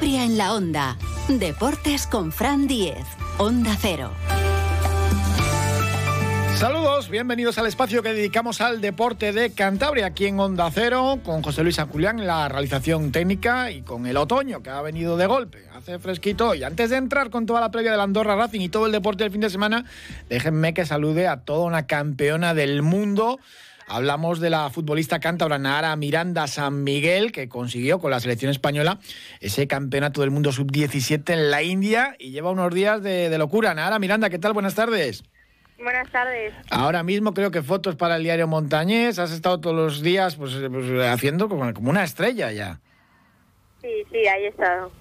Cantabria en la Onda. Deportes con Fran Diez. Onda Cero. Saludos, bienvenidos al espacio que dedicamos al deporte de Cantabria aquí en Onda Cero, con José Luis Aculián en la realización técnica y con el otoño que ha venido de golpe. Hace fresquito y antes de entrar con toda la previa del Andorra Racing y todo el deporte del fin de semana, déjenme que salude a toda una campeona del mundo. Hablamos de la futbolista cántabra Nara Miranda San Miguel, que consiguió con la selección española ese campeonato del mundo sub-17 en la India y lleva unos días de, de locura. Nara Miranda, ¿qué tal? Buenas tardes. Buenas tardes. Ahora mismo creo que fotos para el diario Montañés. Has estado todos los días pues, pues, haciendo como, como, una estrella ya. Sí, sí, ahí he estado.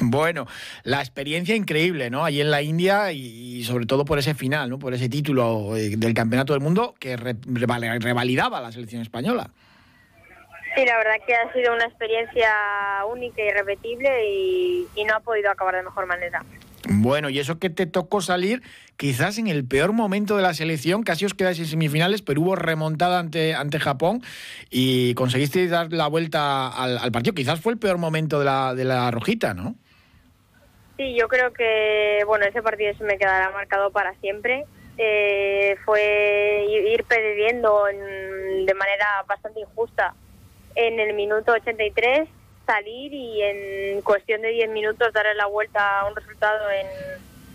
Bueno, la experiencia increíble, ¿no? Allí en la India y, sobre todo por ese final, ¿no? Por ese título eh, del Campeonato del Mundo que re, revalidaba la selección española. Sí, la verdad que ha sido una experiencia única y irrepetible y, y no ha podido acabar de mejor manera. Bueno, y eso que te tocó salir quizás en el peor momento de la selección, casi os quedáis en semifinales, pero hubo remontada ante, ante Japón y conseguiste dar la vuelta al, al, partido. Quizás fue el peor momento de la, de la rojita, ¿no? Sí, yo creo que bueno ese partido se me quedará marcado para siempre. Eh, fue ir perdiendo en, de manera bastante injusta en el minuto 83 salir y en cuestión de 10 minutos darle la vuelta a un resultado en,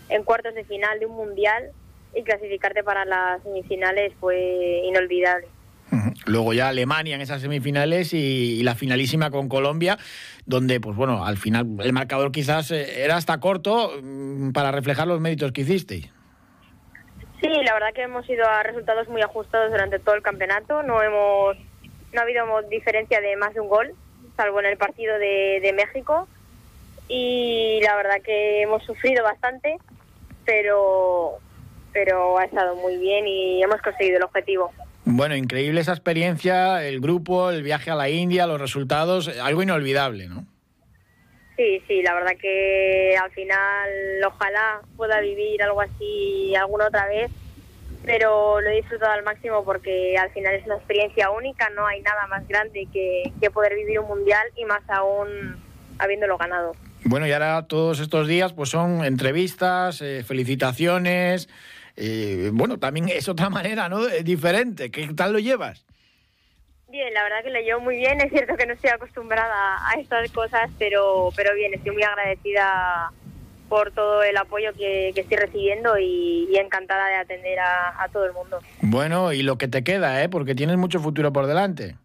en cuartos de final de un mundial y clasificarte para las semifinales fue inolvidable. Luego ya Alemania en esas semifinales y, y, la finalísima con Colombia, donde, pues bueno, al final el marcador quizás eh, era hasta corto mm, para reflejar los méritos que hicisteis. Sí, la verdad que hemos ido a resultados muy ajustados durante todo el campeonato. No hemos, no ha habido diferencia de más de un gol salvo en el partido de, de, México. Y la verdad que hemos sufrido bastante, pero, pero ha estado muy bien y hemos conseguido el objetivo. Bueno, increíble esa experiencia, el grupo, el viaje a la India, los resultados, algo inolvidable, ¿no? Sí, sí, la verdad que al final ojalá pueda vivir algo así alguna otra vez pero lo he disfrutado al máximo porque al final es una experiencia única, no hay nada más grande que, que poder vivir un mundial y más aún habiéndolo ganado. Bueno, y ahora todos estos días pues son entrevistas, eh, felicitaciones, eh, bueno, también es otra manera, ¿no? Es diferente, ¿qué tal lo llevas? Bien, la verdad que lo llevo muy bien, es cierto que no estoy acostumbrada a estas cosas, pero, pero bien, estoy muy agradecida por todo el apoyo que, que estoy recibiendo y, y, encantada de atender a, a, todo el mundo. Bueno, y lo que te queda, ¿eh? porque tienes mucho futuro por delante.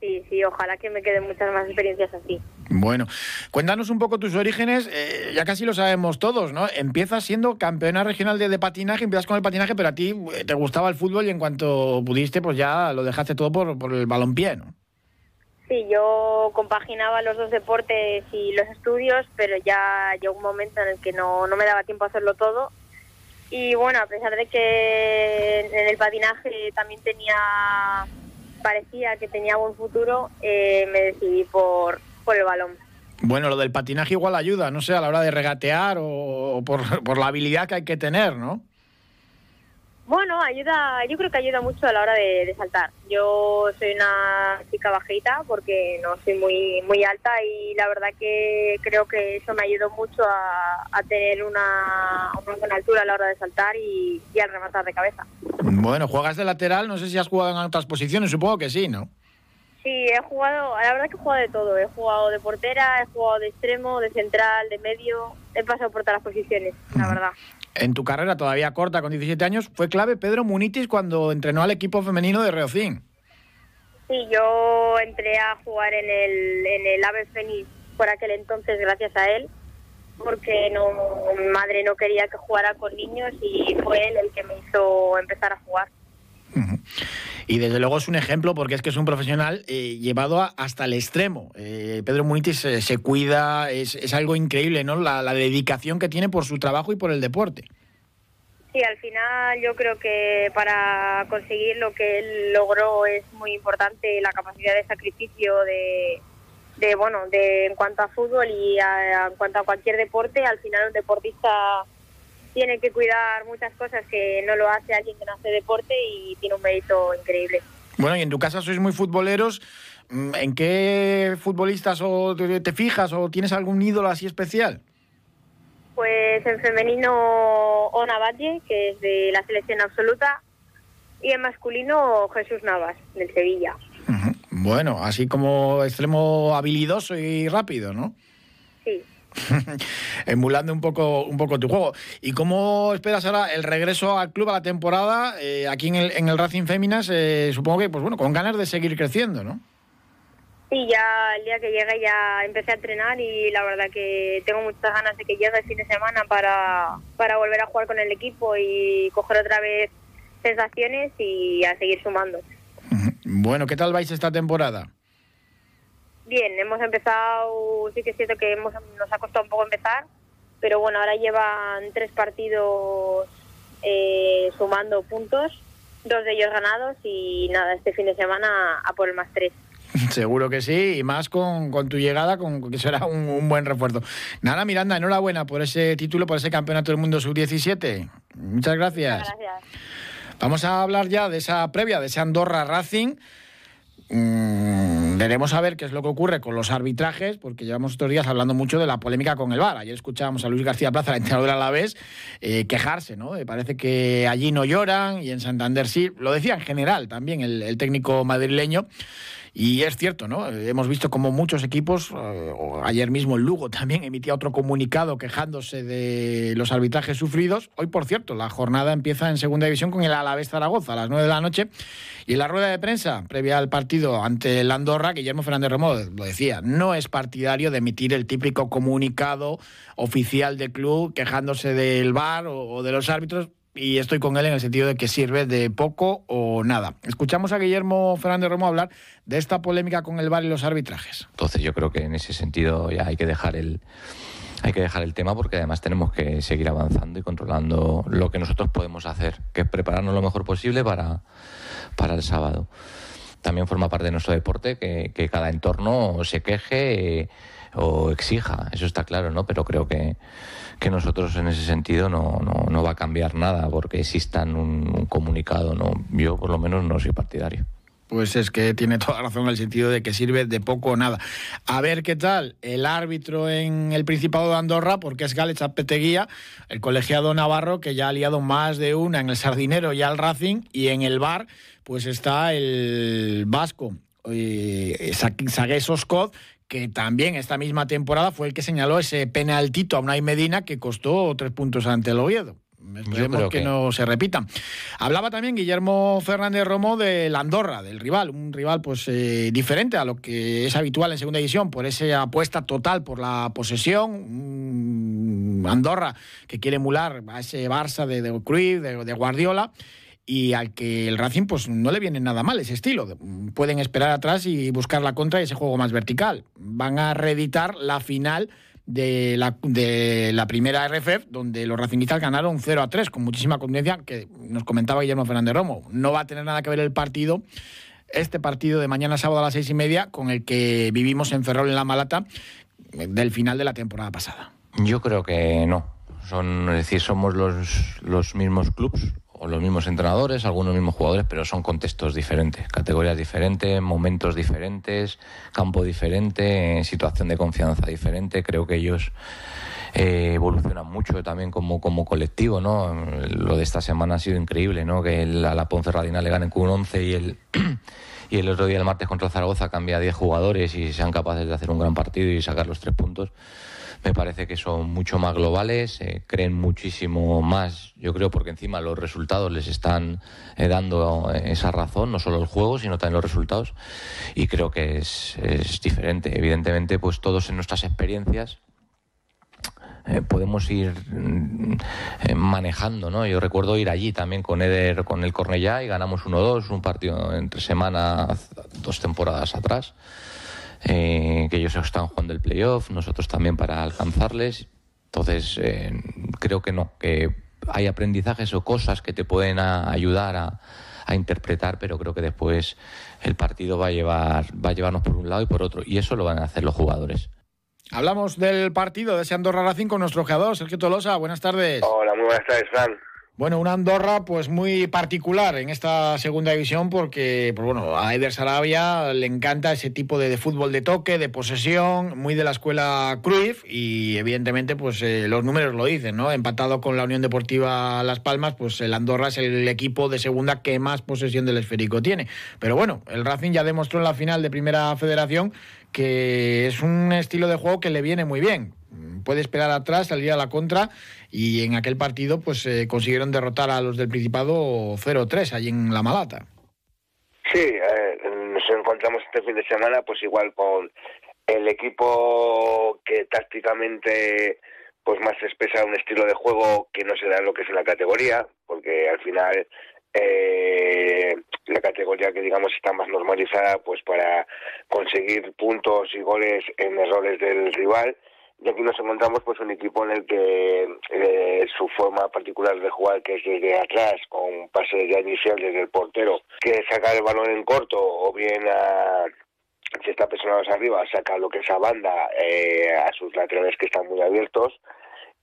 Sí, sí, ojalá que me queden muchas más experiencias así. Bueno, cuéntanos un poco tus orígenes, eh, ya casi lo sabemos todos, ¿no? Empiezas siendo campeona regional de, de, patinaje, empiezas con el patinaje, pero a ti eh, te gustaba el fútbol y en cuanto pudiste, pues ya lo dejaste todo por, por el balompié, ¿no? Sí, yo compaginaba los dos deportes y los estudios, pero ya llegó un momento en el que no, no me daba tiempo a hacerlo todo. Y bueno, a pesar de que en el patinaje también tenía, parecía que tenía buen futuro, eh, me decidí por, por el balón. Bueno, lo del patinaje igual ayuda, no sé, a la hora de regatear o, o por, por la habilidad que hay que tener, ¿no? Bueno, ayuda, yo creo que ayuda mucho a la hora de, de, saltar. Yo soy una chica bajita porque no soy muy muy alta y la verdad que creo que eso me ayudó mucho a, a tener una, una, buena altura a la hora de saltar y, y al rematar de cabeza. Bueno, juegas de lateral, no sé si has jugado en otras posiciones, supongo que sí, ¿no? Sí, he jugado, la verdad que he jugado de todo. He jugado de portera, he jugado de extremo, de central, de medio. He pasado por todas las posiciones, la verdad en tu carrera todavía corta, con 17 años, fue clave Pedro Munitis cuando entrenó al equipo femenino de Reocín. Sí, yo entré a jugar en el, en el Ave Fénix por aquel entonces gracias a él, porque no, mi madre no quería que jugara con niños y fue él el que me hizo empezar a jugar. Uh -huh. Y desde luego es un ejemplo porque es que es un profesional eh, llevado a, hasta el extremo. Eh, Pedro Munitis se, se cuida, es, es, algo increíble, ¿no? La, la, dedicación que tiene por su trabajo y por el deporte. Sí, al final yo creo que para conseguir lo que él logró es muy importante la capacidad de sacrificio de, de bueno, de en cuanto a fútbol y a, en cuanto a cualquier deporte. Al final un deportista tiene que cuidar muchas cosas que no lo hace alguien que no hace deporte y tiene un mérito increíble. Bueno, y en tu casa sois muy futboleros, Mm, ¿En qué futbolistas o te fijas o tienes algún ídolo así especial? Pues en femenino Ona Valle, que es de la selección absoluta, y en masculino Jesús Navas, del Sevilla. Bueno, así como extremo habilidoso y rápido, ¿no? Sí. Emulando un poco, un poco tu juego. ¿Y cómo esperas ahora el regreso al club a la temporada eh, aquí en el, en el Racing Féminas? Eh, supongo que, pues bueno, con ganas de seguir creciendo, ¿no? Sí, ya el día que llegue ya empecé a entrenar y la verdad que tengo muchas ganas de que llegue el fin de semana para, para volver a jugar con el equipo y coger otra vez sensaciones y a seguir sumando. Bueno, ¿qué tal vais esta temporada? Bien, hemos empezado, sí que es cierto que hemos, nos ha costado un poco empezar, pero bueno, ahora llevan tres partidos eh, sumando puntos, dos de ellos ganados y nada, este fin de semana a por el más tres. Seguro que sí, y más con, tu llegada, con que será un, buen refuerzo. Nada, Miranda, enhorabuena por ese título, por ese campeonato del mundo sub-17. Muchas gracias. Muchas gracias. Vamos a hablar ya de esa previa, de ese Andorra Racing. Mm, veremos a ver qué es lo que ocurre con los arbitrajes, porque llevamos estos días hablando mucho de la polémica con el VAR. Ayer escuchábamos a Luis García Plaza, el entrenador de Alavés, eh, quejarse, ¿no? Eh, parece que allí no lloran y en Santander sí. Lo decía en general también el técnico madrileño. Y es cierto, ¿no? Hemos visto como muchos equipos, eh, ayer mismo el Lugo también emitía otro comunicado quejándose de los arbitrajes sufridos. Hoy, por cierto, la jornada empieza en segunda división con el Alavés Zaragoza a las 9 de la noche. Y la rueda de prensa, previa al partido ante el Andorra, Guillermo Fernández Romo lo decía, no es partidario de emitir el típico comunicado oficial del club quejándose del VAR o de los árbitros y estoy con él en el sentido de que sirve de poco o nada. Escuchamos a Guillermo Fernández Romo hablar de esta polémica con el VAR y los arbitrajes. Entonces yo creo que en ese sentido ya hay que dejar el hay que dejar el tema porque además tenemos que seguir avanzando y controlando lo que nosotros podemos hacer, que es prepararnos lo mejor posible para, para el sábado. También forma parte de nuestro deporte que, que cada entorno se queje o exija, eso está claro, ¿no? Pero creo que, que nosotros en ese sentido no, no, no va a cambiar nada porque existan un, un comunicado, ¿no? Yo por lo menos no soy partidario. Pues es que tiene toda razón en el sentido de que sirve de poco o nada. A ver qué tal el árbitro en el Principado de Andorra, porque es Gález Apeteguía, el colegiado navarro, que ya ha liado más de una en el Sardinero y al Racing, y en el bar, pues está el vasco, Oscod, que también esta misma temporada fue el que señaló ese penaltito a Unai Medina que costó tres puntos ante el Oviedo. Esperemos que, no se repitan. Hablaba también Guillermo Fernández Romo del Andorra, del rival, un rival pues eh, diferente a lo que es habitual en segunda división, por esa apuesta total por la posesión. Andorra que quiere emular a ese Barça de, de Cruyff, de Guardiola y al que el Racing pues no le viene nada mal ese estilo. Pueden esperar atrás y buscar la contra y ese juego más vertical. Van a reeditar la final de la, de la primera RFF, donde los racinguistas ganaron 0 a 3 con muchísima contundencia, que nos comentaba Guillermo Fernández Romo. No va a tener nada que ver el partido, este partido de mañana sábado a las seis y media, con el que vivimos en Ferrol en la Malata del final de la temporada pasada. Yo creo que no. Son, es decir, somos los, los mismos clubes o los mismos entrenadores, algunos mismos jugadores, pero son contextos diferentes, categorías diferentes, momentos diferentes, campo diferente, situación de confianza diferente. Creo que ellos eh, evolucionan mucho también como, como colectivo, ¿no? Lo de esta semana ha sido increíble, ¿no? Que a la Ponferradina le ganen con un 11 y el y el otro día el martes contra el Zaragoza cambia a 10 jugadores y sean capaces de hacer un gran partido y sacar los tres puntos me parece que son mucho más globales, eh, creen muchísimo más, yo creo, porque encima los resultados les están eh, dando eh, esa razón, no solo el juego, sino también los resultados, y creo que es, diferente. Evidentemente, pues todos en nuestras experiencias podemos ir mm, manejando, ¿no? Yo recuerdo ir allí también con Eder, con el Cornellá y ganamos 1-2, un partido entre semana dos temporadas atrás. Eh, que ellos están jugando el playoff, nosotros también para alcanzarles. Entonces, eh, creo que no, que hay aprendizajes o cosas que te pueden ayudar a, interpretar, pero creo que después el partido va a, llevar, va a llevarnos por un lado y por otro, y eso lo van a hacer los jugadores. Hablamos del partido de ese Andorra Racing con nuestro jugador, Sergio Tolosa. Buenas tardes. Hola, muy buenas tardes, Fran. Bueno, una Andorra pues muy particular en esta segunda división porque pues bueno, a Eder Sarabia le encanta ese tipo de, fútbol de toque, de posesión, muy de la escuela Cruyff y evidentemente pues eh, los números lo dicen, ¿no? Empatado con la Unión Deportiva Las Palmas, pues el Andorra es el equipo de segunda que más posesión del esférico tiene. Pero bueno, el Racing ya demostró en la final de Primera Federación que es un estilo de juego que le viene muy bien puede esperar atrás, salir a la contra y en aquel partido pues eh, consiguieron derrotar a los del Principado 0-3 allí en La Malata. Sí, eh, nos encontramos este fin de semana pues igual con el equipo que tácticamente pues más expresa un estilo de juego que no se da lo que es en la categoría, porque al final eh, la categoría que digamos está más normalizada pues para conseguir puntos y goles en errores del rival y aquí nos encontramos pues un equipo en el que eh, su forma particular de jugar que es desde atrás con pase ya inicial desde el portero que saca el balón en corto o bien a si está presionado arriba saca lo que es a banda eh, a sus laterales que están muy abiertos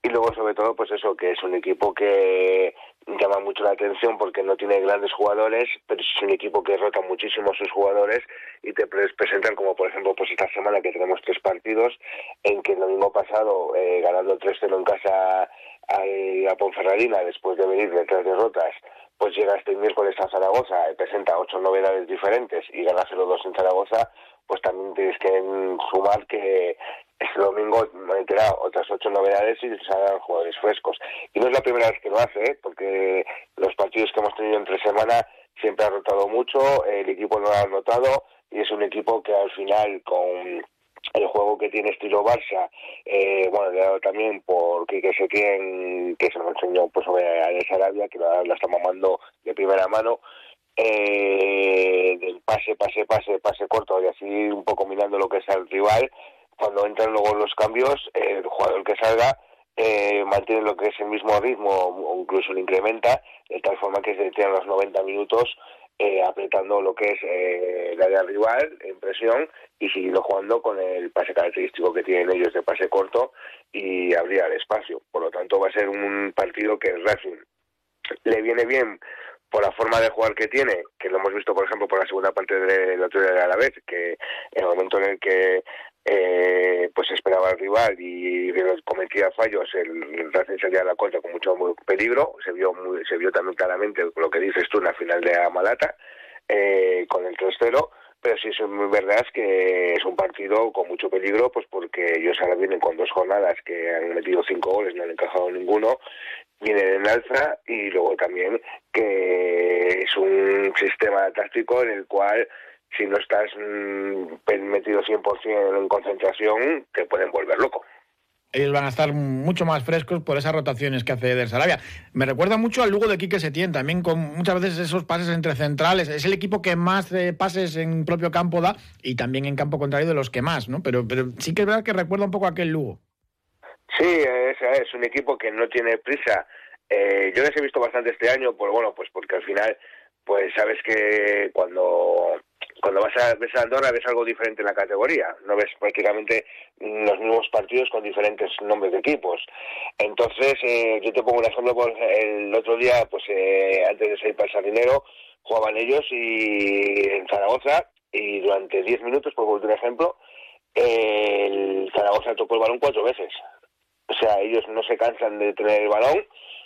y luego sobre todo pues eso que es un equipo que llama mucho la atención porque no tiene grandes jugadores pero es un equipo que rota muchísimo sus jugadores y te presentan como por ejemplo pues esta semana que tenemos tres partidos en que el domingo pasado eh, ganando 3-0 en casa a, a Ponferradina después de venir de tres derrotas pues llega este miércoles a Zaragoza y presenta ocho novedades diferentes y gana 0-2 en Zaragoza pues también tienes que sumar que este domingo enterado otras ocho novedades y hagan jugadores frescos. Y no es la primera vez que lo hace, ¿eh? porque los partidos que hemos tenido entre semana siempre ha rotado mucho, el equipo lo ha notado y es un equipo que al final con el juego que tiene estilo Barça, eh, bueno, también por Quique Setién, que se lo enseñó pues sobre Alex Arabia, que la, la está mamando de primera mano, eh, del pase, pase, pase, pase corto y así un poco mirando lo que es el rival, cuando entran luego los cambios, el jugador que salga eh, mantiene lo que es el mismo ritmo o incluso lo incrementa, de tal forma que se tienen los 90 minutos eh, apretando lo que es eh, el área rival en presión y siguiendo jugando con el pase característico que tienen ellos de pase corto y abrir el espacio. Por lo tanto, va a ser un partido que el Racing le viene bien por la forma de jugar que tiene, que lo hemos visto, por ejemplo, por la segunda parte de la de la vez, que en el momento en el que eh, pues esperaba al rival y cometía fallos, el Racing salía a la contra con mucho peligro, se vio se vio también claramente lo que dices tú en la final de Amalata, eh, con el 3-0, pero sí es muy verdad que es un partido con mucho peligro, pues porque ellos ahora vienen con dos jornadas que han metido cinco goles, no han encajado ninguno, vienen en alza y luego también que es un sistema táctico en el cual si no estás mm, metido 100% en concentración te pueden volver loco ellos van a estar mucho más frescos por esas rotaciones que hace Eder Sarabia. Me recuerda mucho al Lugo de Quique Setién, también con muchas veces esos pases entre centrales. Es el equipo que más eh, pases en propio campo da y también en campo contrario de los que más, ¿no? Pero, pero sí que es verdad que recuerda un poco a aquel Lugo. Sí, es, un equipo que no tiene prisa. Eh, yo les he visto bastante este año, pues bueno, pues porque al final, pues sabes que cuando cuando vas a, ves a Andorra ves algo diferente en la categoría, no ves prácticamente los mismos partidos con diferentes nombres de equipos. Entonces, eh, yo te pongo un ejemplo, pues, el otro día, pues eh, antes de salir para el Sardinero, jugaban ellos y en Zaragoza y durante 10 minutos, por un ejemplo, el Zaragoza tocó el balón cuatro veces. O sea, ellos no se cansan de tener el balón,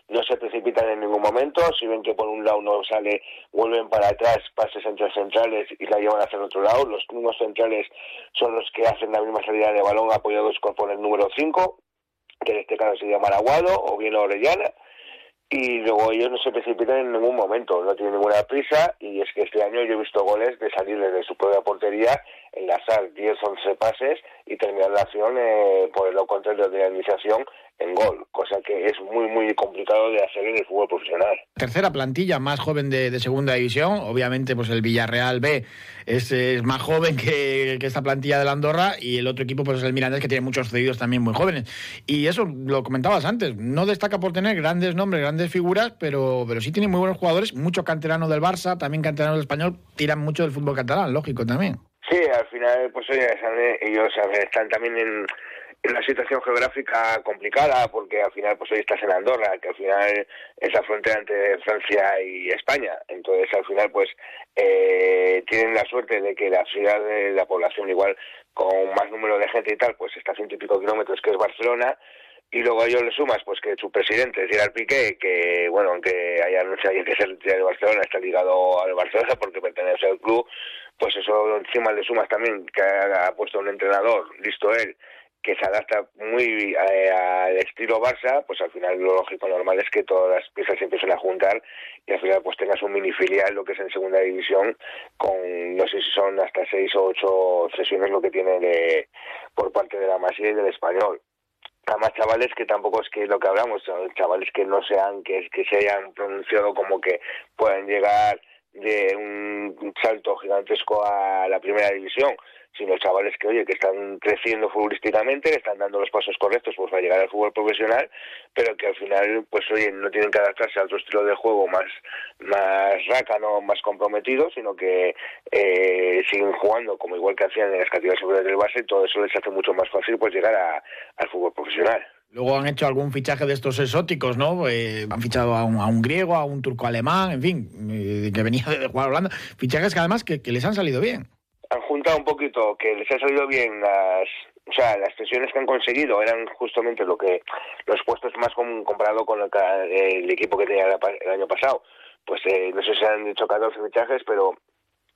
no se precipitan en ningún momento, si ven que por un lado no sale, vuelven para atrás, pases entre centrales y la llevan hacia el otro lado, los mismos centrales son los que hacen la misma salida de balón apoyados con el número 5, que en este caso se llama Aguado o bien Orellana, y luego ellos no se precipitan en ningún momento, no tienen ninguna prisa y es que este año yo he visto goles de salir desde su propia portería, enlazar 10 11 pases y terminar la acción eh, por el contrario de la iniciación en gol, cosa que es muy muy complicado de hacer en el fútbol profesional. Tercera plantilla más joven de, segunda división, obviamente pues el Villarreal B es, más joven que, que, esta plantilla de la Andorra y el otro equipo pues es el Mirandés que tiene muchos cedidos también muy jóvenes. Y eso lo comentabas antes, no destaca por tener grandes nombres, grandes figuras, pero, pero sí tiene muy buenos jugadores, mucho canterano del Barça, también canterano del Español, tiran mucho del fútbol catalán, lógico también. Sí, al final pues ellos están también en una situación geográfica complicada porque al final pues hoy estás en Andorra que al final es la frontera entre Francia y España. Entonces al final pues eh, tienen la suerte de que la ciudad de la población igual con más número de gente y tal pues está a ciento y pico kilómetros que es Barcelona y luego a ellos le sumas pues que su presidente es Gerard Piqué que bueno aunque haya anunciado que es el de Barcelona está ligado al Barcelona porque pertenece al club pues eso encima le sumas también que ha, puesto un entrenador listo él que se adapta muy eh, al estilo Barça, pues al final lo lógico normal es que todas las piezas se empiecen a juntar y al final pues tengas un mini filial, lo que es en segunda división, con no sé si son hasta seis o ocho sesiones lo que tiene de, por parte de la Masía y del Español además chavales que tampoco es que lo que hablamos, chavales que no sean, que, que se hayan pronunciado como que puedan llegar de un salto gigantesco a la primera división, sino chavales que, oye, que están creciendo futbolísticamente, que están dando los pasos correctos pues, para llegar al fútbol profesional, pero que al final, pues, oye, no tienen que adaptarse a otro estilo de juego más, más rácano, más comprometido, sino que eh, siguen jugando como igual que hacían en las categorías del base, todo eso les hace mucho más fácil, pues, llegar al fútbol profesional. Luego han hecho algún fichaje de estos exóticos, ¿no? Eh, han fichado a un, a un, griego, a un turco alemán, en fin, eh, que venía de jugar Holanda. Fichajes que además que, que les han salido bien han juntado un poquito que les ha salido bien las o sea las sesiones que han conseguido eran justamente lo que los puestos más comparado con el, equipo que tenía el año pasado pues eh, no sé si han hecho 14 fichajes pero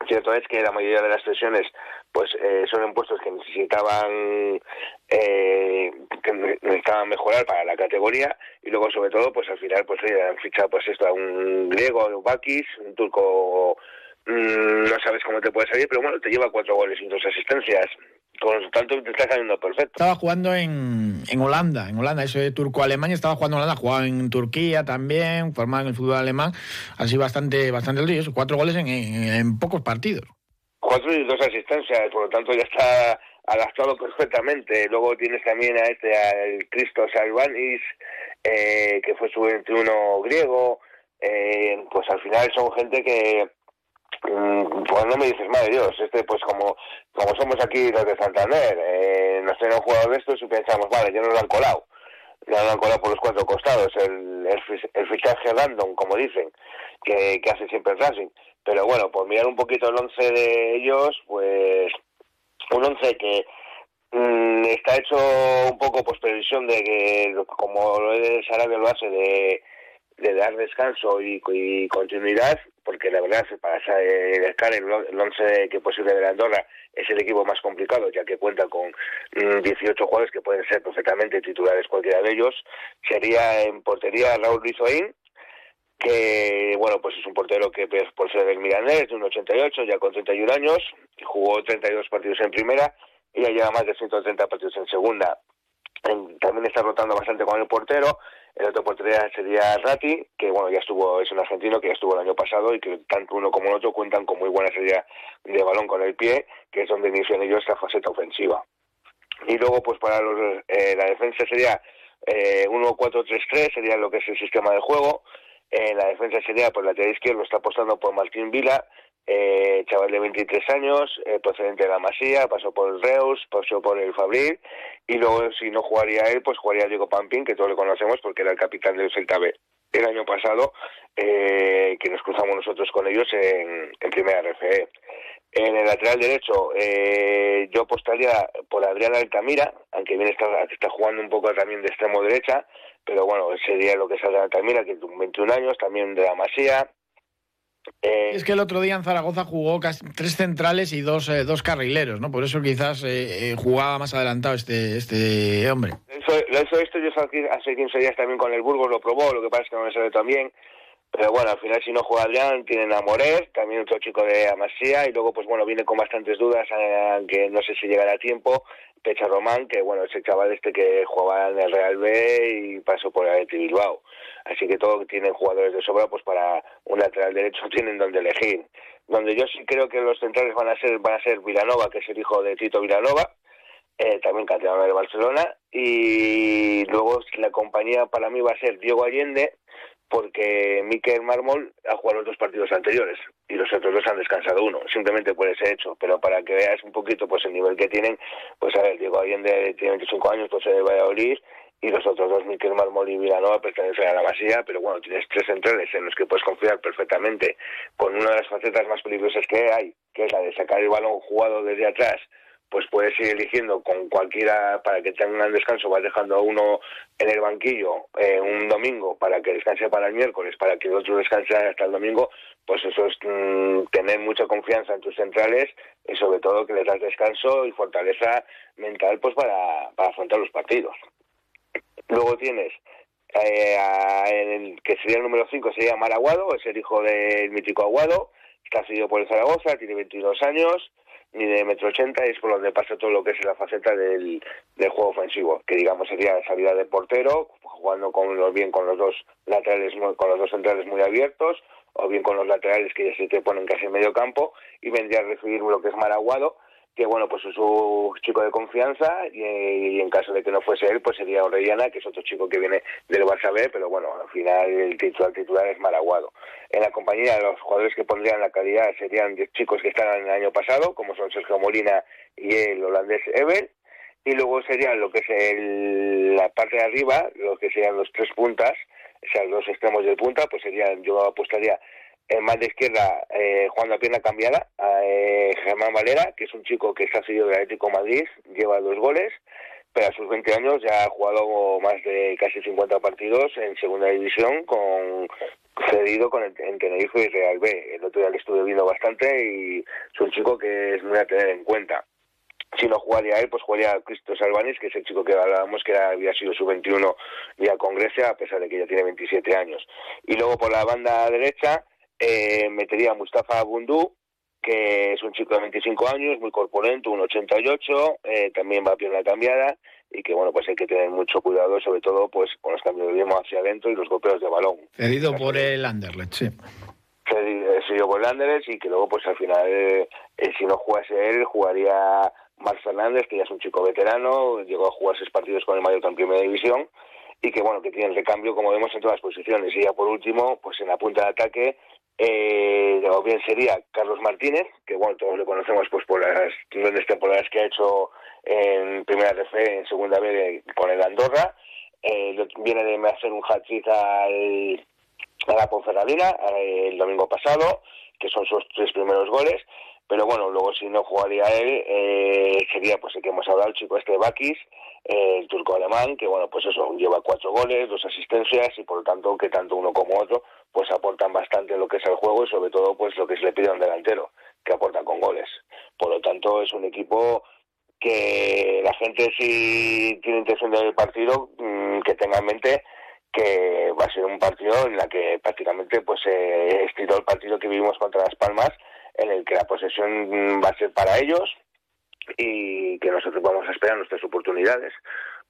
cierto es que la mayoría de las sesiones pues eh, son en puestos que necesitaban eh, que necesitaban mejorar para la categoría y luego sobre todo pues al final pues han fichado pues esto a un griego un Bakis un turco Mm, no sabes cómo te puede salir, pero bueno, te lleva cuatro goles y dos asistencias. Con lo tanto, te está saliendo perfecto. Estaba jugando en, en Holanda, en Holanda, eso de turco-Alemania, estaba jugando en Holanda, jugaba en Turquía también, formado en el fútbol alemán, así bastante, bastante eso, cuatro goles en, en, pocos partidos. Cuatro y dos asistencias, por lo tanto ya está adaptado perfectamente. Luego tienes también a este, al Christos Albanis, eh, que fue su 21 griego. Eh, pues al final son gente que, Mm, pues me dices, madre Dios, este pues como como somos aquí los de Santander, eh, nos tienen jugado de estos y pensamos, vale, ya nos lo han colado, ya nos han colado por los cuatro costados, el, el, fichaje random, como dicen, que, que hace siempre el Racing. Pero bueno, por mirar un poquito el once de ellos, pues un once que mm, está hecho un poco pues previsión de que, como lo es Sarabia lo hace, de de dar descanso y, continuidad, porque la verdad, para estar el, el once que posible de la Andorra es el equipo más complicado, ya que cuenta con 18 mm, jugadores que pueden ser perfectamente titulares cualquiera de ellos, sería en portería Raúl Rizoín, que bueno pues es un portero que por ser del Milanés de un 88 ya con 31 años jugó 32 partidos en primera y ya lleva más de 130 partidos en segunda. También está rotando bastante con el portero el otro portero sería Ratti, que bueno ya estuvo, es un argentino que ya estuvo el año pasado y que tanto uno como el otro cuentan con muy buena serie de balón con el pie, que es donde inician ellos esta faceta ofensiva. Y luego pues para los, eh, la defensa sería eh, 1-4-3-3, sería lo que es el sistema de juego. En la defensa sería por la lateral izquierdo está apostando por Martín Vila, eh, chaval de 23 años, eh, procedente de la Masía, pasó por el Reus, pasó por el Fabril, y luego si no jugaría él, pues jugaría Diego Pampín, que todos lo conocemos porque era el capitán del Celta B el año pasado, eh, que nos cruzamos nosotros con ellos en, en primera RFE. En el lateral derecho, eh, yo apostaría por Adrián Altamira, aunque bien está, está jugando un poco también de extremo derecha, pero bueno, sería lo que es Adrián Altamira, que tiene 21 años, también de la Masía, eh, es que el otro día en Zaragoza jugó tres centrales y dos, eh, dos carrileros, ¿no? Por eso quizás eh, jugaba más adelantado este, este hombre. Eso, eso esto yo hace 15 días también con el Burgos lo probó, lo que pasa es que no me sale tan bien. Pero bueno, al final si no juega Adrián, tienen a Moret, también otro chico de Amasía, y luego pues bueno, viene con bastantes dudas, aunque no sé si llegará a tiempo, Pecha Román, que bueno, ese chaval este que jugaba en el Real B y pasó por el Bilbao. Así que todos tienen jugadores de sobra, pues para un lateral derecho tienen donde elegir. Donde yo sí creo que los centrales van a ser van a ser Vilanova, que es el hijo de Tito Vilanova, eh, también canterano de Barcelona, y luego la compañía para mí va a ser Diego Allende, porque Mikel Mármol ha jugado los dos partidos anteriores y los otros dos han descansado uno, simplemente por ese hecho, pero para que veas un poquito pues el nivel que tienen, pues a ver, Diego Allende tiene 25 años, pues a Valladolid y los otros dos, Miquel Mármol y Vilanova, pertenecen a la Masía, pero bueno, tienes tres centrales en los que puedes confiar perfectamente con una de las facetas más peligrosas que hay, que es la de sacar el balón jugado desde atrás pues puedes ir eligiendo con cualquiera para que tengan descanso, vas dejando a uno en el banquillo eh, un domingo para que descanse para el miércoles, para que el otro descanse hasta el domingo, pues eso es mm, tener mucha confianza en tus centrales y sobre todo que les das descanso y fortaleza mental pues para, para afrontar los partidos. Luego tienes eh, el que sería el número 5, sería Maraguado, es el hijo del mítico Aguado, está seguido por el Zaragoza, tiene 22 años, ni de metro ochenta y es por donde pasa todo lo que es la faceta del, juego ofensivo, que digamos sería salida de portero, jugando con los, bien con los dos laterales, con los dos centrales muy abiertos, o bien con los laterales que ya se te ponen casi en medio campo, y vendría a recibir lo que es Maraguado, que bueno, pues es su chico de confianza y, en caso de que no fuese él, pues sería Orellana, que es otro chico que viene del Barça B, pero bueno, al final el titular titular es Maraguado. En la compañía de los jugadores que pondrían la calidad serían chicos que estaban el año pasado, como son Sergio Molina y el holandés Ever, y luego serían lo que es la parte de arriba, lo que serían los tres puntas, o sea, los extremos de punta, pues serían, yo apostaría en más de izquierda eh, jugando a pierna cambiada, eh, Germán Valera, que es un chico que está seguido del Atlético Madrid, lleva dos goles, pero a sus 20 años ya ha jugado más de casi 50 partidos en segunda división, con cedido con el, en Tenerife y Real B. El otro día le estuve viendo bastante y es un chico que es muy a tener en cuenta. Si no jugaría él, pues jugaría Cristo Salvanis, que es el chico que hablábamos que había sido su 21 ya con Grecia, a pesar de que ya tiene 27 años. Y luego por la banda derecha, eh, metería a Mustafa Bundú, que es un chico de 25 años, muy corpulento, un 88, eh, también va a pierna cambiada y que bueno pues hay que tener mucho cuidado sobre todo pues con los cambios de ritmo hacia adentro y los golpeos de balón. Cedido por el Anderlecht, sí. Cedido por el Anderlecht y que luego pues al final eh, si no jugase él jugaría Marc Fernández que ya es un chico veterano, llegó a jugar seis partidos con el Mallorca en primera división y que bueno que tiene el recambio como vemos en todas las posiciones y ya por último pues en la punta de ataque eh, o bien sería Carlos Martínez, que bueno, todos lo conocemos pues por las grandes temporadas que ha hecho en primera RF, en segunda B con el Andorra, eh, viene de hacer un hat-trick a la Ponferradina eh, el domingo pasado, que son sus tres primeros goles, pero bueno, luego si no jugaría él, eh, sería pues el que hemos hablado, el chico este de Bakis, eh, el turco alemán, que bueno, pues eso, lleva cuatro goles, dos asistencias y por lo tanto que tanto uno como otro pues aportan bastante lo que es el juego y sobre todo pues lo que se le pide a un delantero, que aporta con goles. Por lo tanto es un equipo que la gente si tiene intención de ver el partido, mm, que tenga en mente que va a ser un partido en la que prácticamente pues eh, estiró el partido que vivimos contra Las Palmas, en el que la posesión mm, va a ser para ellos y que nosotros vamos a esperar nuestras oportunidades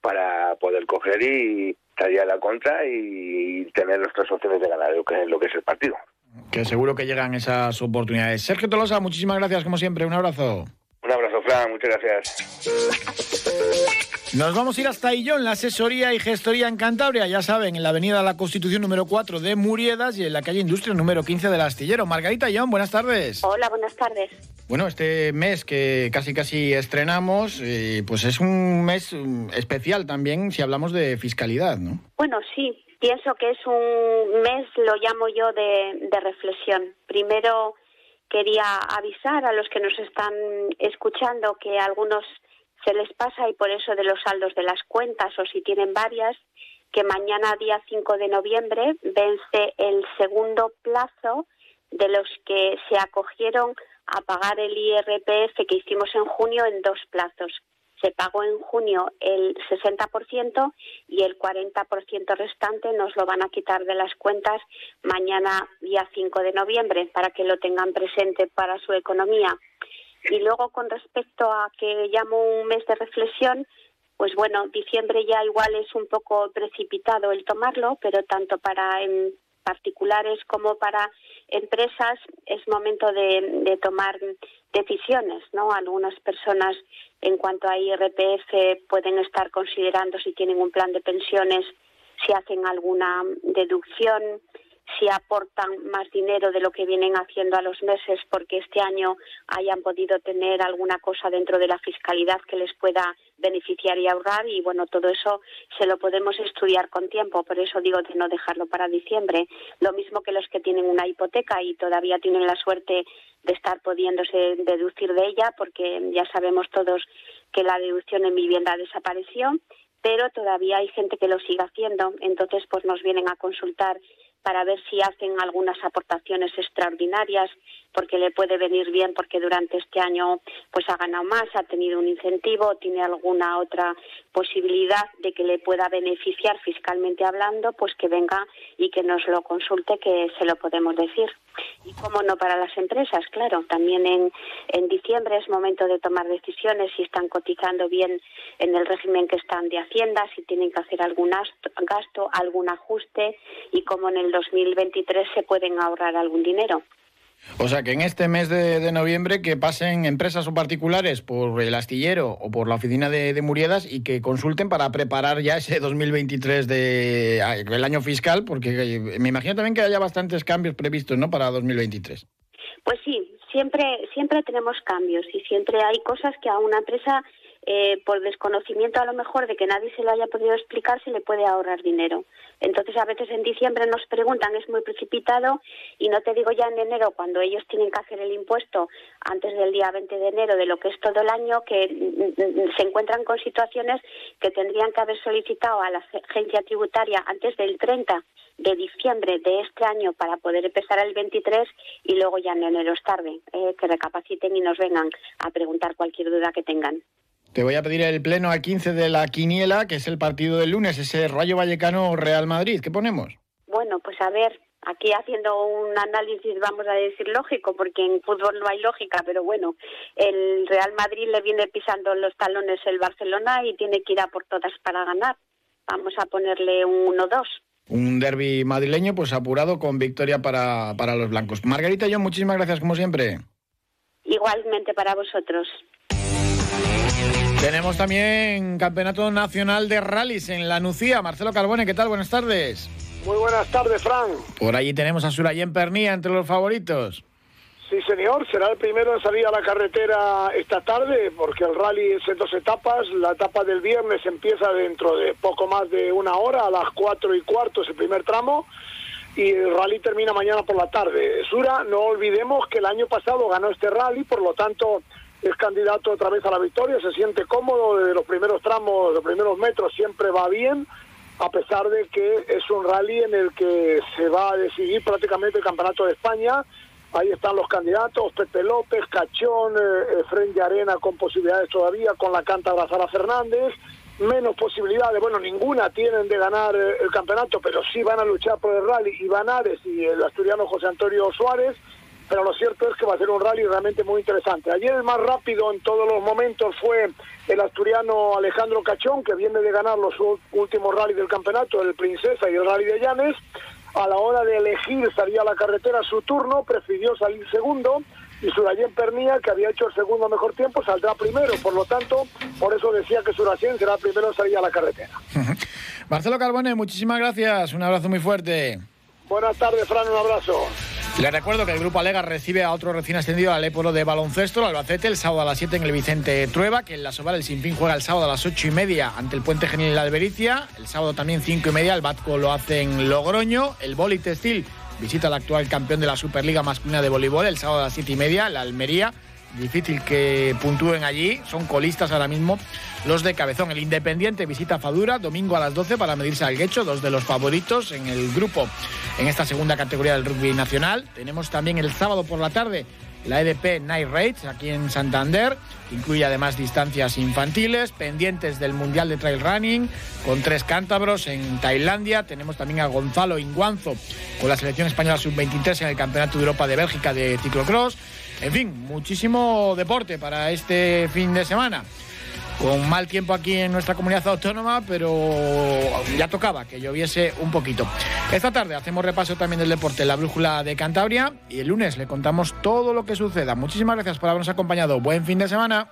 para poder coger y salir a la contra y tener nuestras opciones de ganar lo que, lo que es el partido. Que seguro que llegan esas oportunidades. Sergio Tolosa, muchísimas gracias como siempre. Un abrazo. Muchas gracias. Nos vamos a ir hasta Illón, la asesoría y gestoría en Cantabria, ya saben, en la avenida La Constitución número 4 de Muriedas y en la calle Industria número 15 del Astillero. Margarita Illón, buenas tardes. Hola, buenas tardes. Bueno, este mes que casi casi estrenamos, eh, pues es un mes mm, especial también si hablamos de fiscalidad, ¿no? Bueno, sí, pienso que es un mes, lo llamo yo, de, de reflexión. Primero quería avisar a los que nos están escuchando que algunos se les pasa y por eso de los saldos de las cuentas o si tienen varias, que mañana día 5 de noviembre vence el segundo plazo de los que se acogieron a pagar el IRPF que hicimos en junio en dos plazos. Se pagó en junio el 60% y el 40% restante nos lo van a quitar de las cuentas mañana día 5 de noviembre para que lo tengan presente para su economía. Y luego con respecto a que llamo un mes de reflexión, pues bueno, diciembre ya igual es un poco precipitado el tomarlo, pero tanto para particulares como para empresas es momento de, tomar decisiones, ¿no? Algunas personas en cuanto a IRPF pueden estar considerando si tienen un plan de pensiones si hacen alguna deducción, si aportan más dinero de lo que vienen haciendo a los meses porque este año hayan podido tener alguna cosa dentro de la fiscalidad que les pueda beneficiar y ahorrar. Y bueno, todo eso se lo podemos estudiar con tiempo, por eso digo de no dejarlo para diciembre. Lo mismo que los que tienen una hipoteca y todavía tienen la suerte de estar pudiéndose deducir de ella porque ya sabemos todos que la deducción en vivienda desapareció pero todavía hay gente que lo sigue haciendo, entonces pues nos vienen a consultar para ver si hacen algunas aportaciones extraordinarias porque le puede venir bien porque durante este año pues ha ganado más, ha tenido un incentivo, tiene alguna otra posibilidad de que le pueda beneficiar fiscalmente hablando, pues que venga y que nos lo consulte que se lo podemos decir. Y cómo no para las empresas, claro, también en, en diciembre es momento de tomar decisiones si están cotizando bien en el régimen que están de Hacienda, si tienen que hacer algún gasto, algún ajuste y cómo en el 2023 se pueden ahorrar algún dinero. O sea, que en este mes de, noviembre que pasen empresas o particulares por el astillero o por la oficina de, Muriedas y que consulten para preparar ya ese 2023 de ah, el año fiscal, porque eh, me imagino también que haya bastantes cambios previstos, ¿no? Para 2023. Pues sí, siempre siempre tenemos cambios y siempre hay cosas que a una empresa eh, por desconocimiento a lo mejor de que nadie se lo haya podido explicar, se le puede ahorrar dinero. Entonces a veces en diciembre nos preguntan, es muy precipitado y no te digo ya en enero cuando ellos tienen que hacer el impuesto antes del día 20 de enero de lo que es todo el año, que mm, mm, se encuentran con situaciones que tendrían que haber solicitado a la agencia tributaria antes del 30 de diciembre de este año para poder empezar el 23 y luego ya en enero es tarde, eh, que recapaciten y nos vengan a preguntar cualquier duda que tengan. Te voy a pedir el pleno a 15 de la Quiniela, que es el partido del lunes, ese Rayo Vallecano Real Madrid. ¿Qué ponemos? Bueno, pues a ver, aquí haciendo un análisis, vamos a decir lógico, porque en fútbol no hay lógica, pero bueno, el Real Madrid le viene pisando los talones el Barcelona y tiene que ir a por todas para ganar. Vamos a ponerle un 1-2. Un derby madrileño, pues apurado con victoria para, para los blancos. Margarita, yo muchísimas gracias como siempre. Igualmente para vosotros. Tenemos también Campeonato Nacional de Rallys en la Nucía. Marcelo Carbone, ¿qué tal? Buenas tardes. Muy buenas tardes, Fran. Por allí tenemos a Surayen Pernía entre los favoritos. Sí, señor, será el primero en salir a la carretera esta tarde, porque el rally es en dos etapas. La etapa del viernes empieza dentro de poco más de una hora, a las cuatro y cuarto es el primer tramo, y el rally termina mañana por la tarde. Sura, no olvidemos que el año pasado ganó este rally, por lo tanto es candidato otra vez a la victoria, se siente cómodo desde los primeros tramos, los primeros metros siempre va bien, a pesar de que es un rally en el que se va a decidir prácticamente el Campeonato de España. Ahí están los candidatos, Pepe López, Cachón, eh, eh Arena con posibilidades todavía, con la canta Sara Fernández, menos posibilidades, bueno, ninguna tienen de ganar eh, el campeonato, pero sí van a luchar por el rally Iván Ares y el asturiano José Antonio Suárez, pero lo cierto es que va a ser un rally realmente muy interesante. Ayer el más rápido en todos los momentos fue el asturiano Alejandro Cachón, que viene de ganar los últimos rallies del campeonato, el Princesa y el Rally de Llanes. A la hora de elegir salía a la carretera su turno, prefirió salir segundo y Surayen Pernía, que había hecho el segundo mejor tiempo, saldrá primero. Por lo tanto, por eso decía que Surayen será primero en salir a la carretera. Marcelo Carbone, muchísimas gracias. Un abrazo muy fuerte. Buenas tardes, Fran. Un abrazo. Le recuerdo que el Grupo Alega recibe a otro recién ascendido al Épolo de baloncesto, el Albacete, el sábado a las 7 en el Vicente Trueba, que en la Sobar el Sinfín juega el sábado a las 8 y media ante el Puente Genil de Albericia, el sábado también 5 y media el Batco lo hace en Logroño, el Boli Textil visita al actual campeón de la Superliga masculina de voleibol el sábado a las 7 y media, la Almería, difícil que puntúen allí, son colistas ahora mismo los de Cabezón. El Independiente visita Fadura domingo a las 12 para medirse al Guecho, dos de los favoritos en el grupo en esta segunda categoría del rugby nacional. Tenemos también el sábado por la tarde la EDP Night Raids aquí en Santander. Incluye además distancias infantiles, pendientes del Mundial de Trail Running, con tres cántabros en Tailandia. Tenemos también a Gonzalo Inguanzo con la selección española sub-23 en el Campeonato de Europa de Bélgica de ciclocross. En fin, muchísimo deporte para este fin de semana. Con mal tiempo aquí en nuestra comunidad autónoma, pero ya tocaba que lloviese un poquito. Esta tarde hacemos repaso también del deporte en la brújula de Cantabria y el lunes le contamos todo lo que suceda. Muchísimas gracias por habernos acompañado. Buen fin de semana.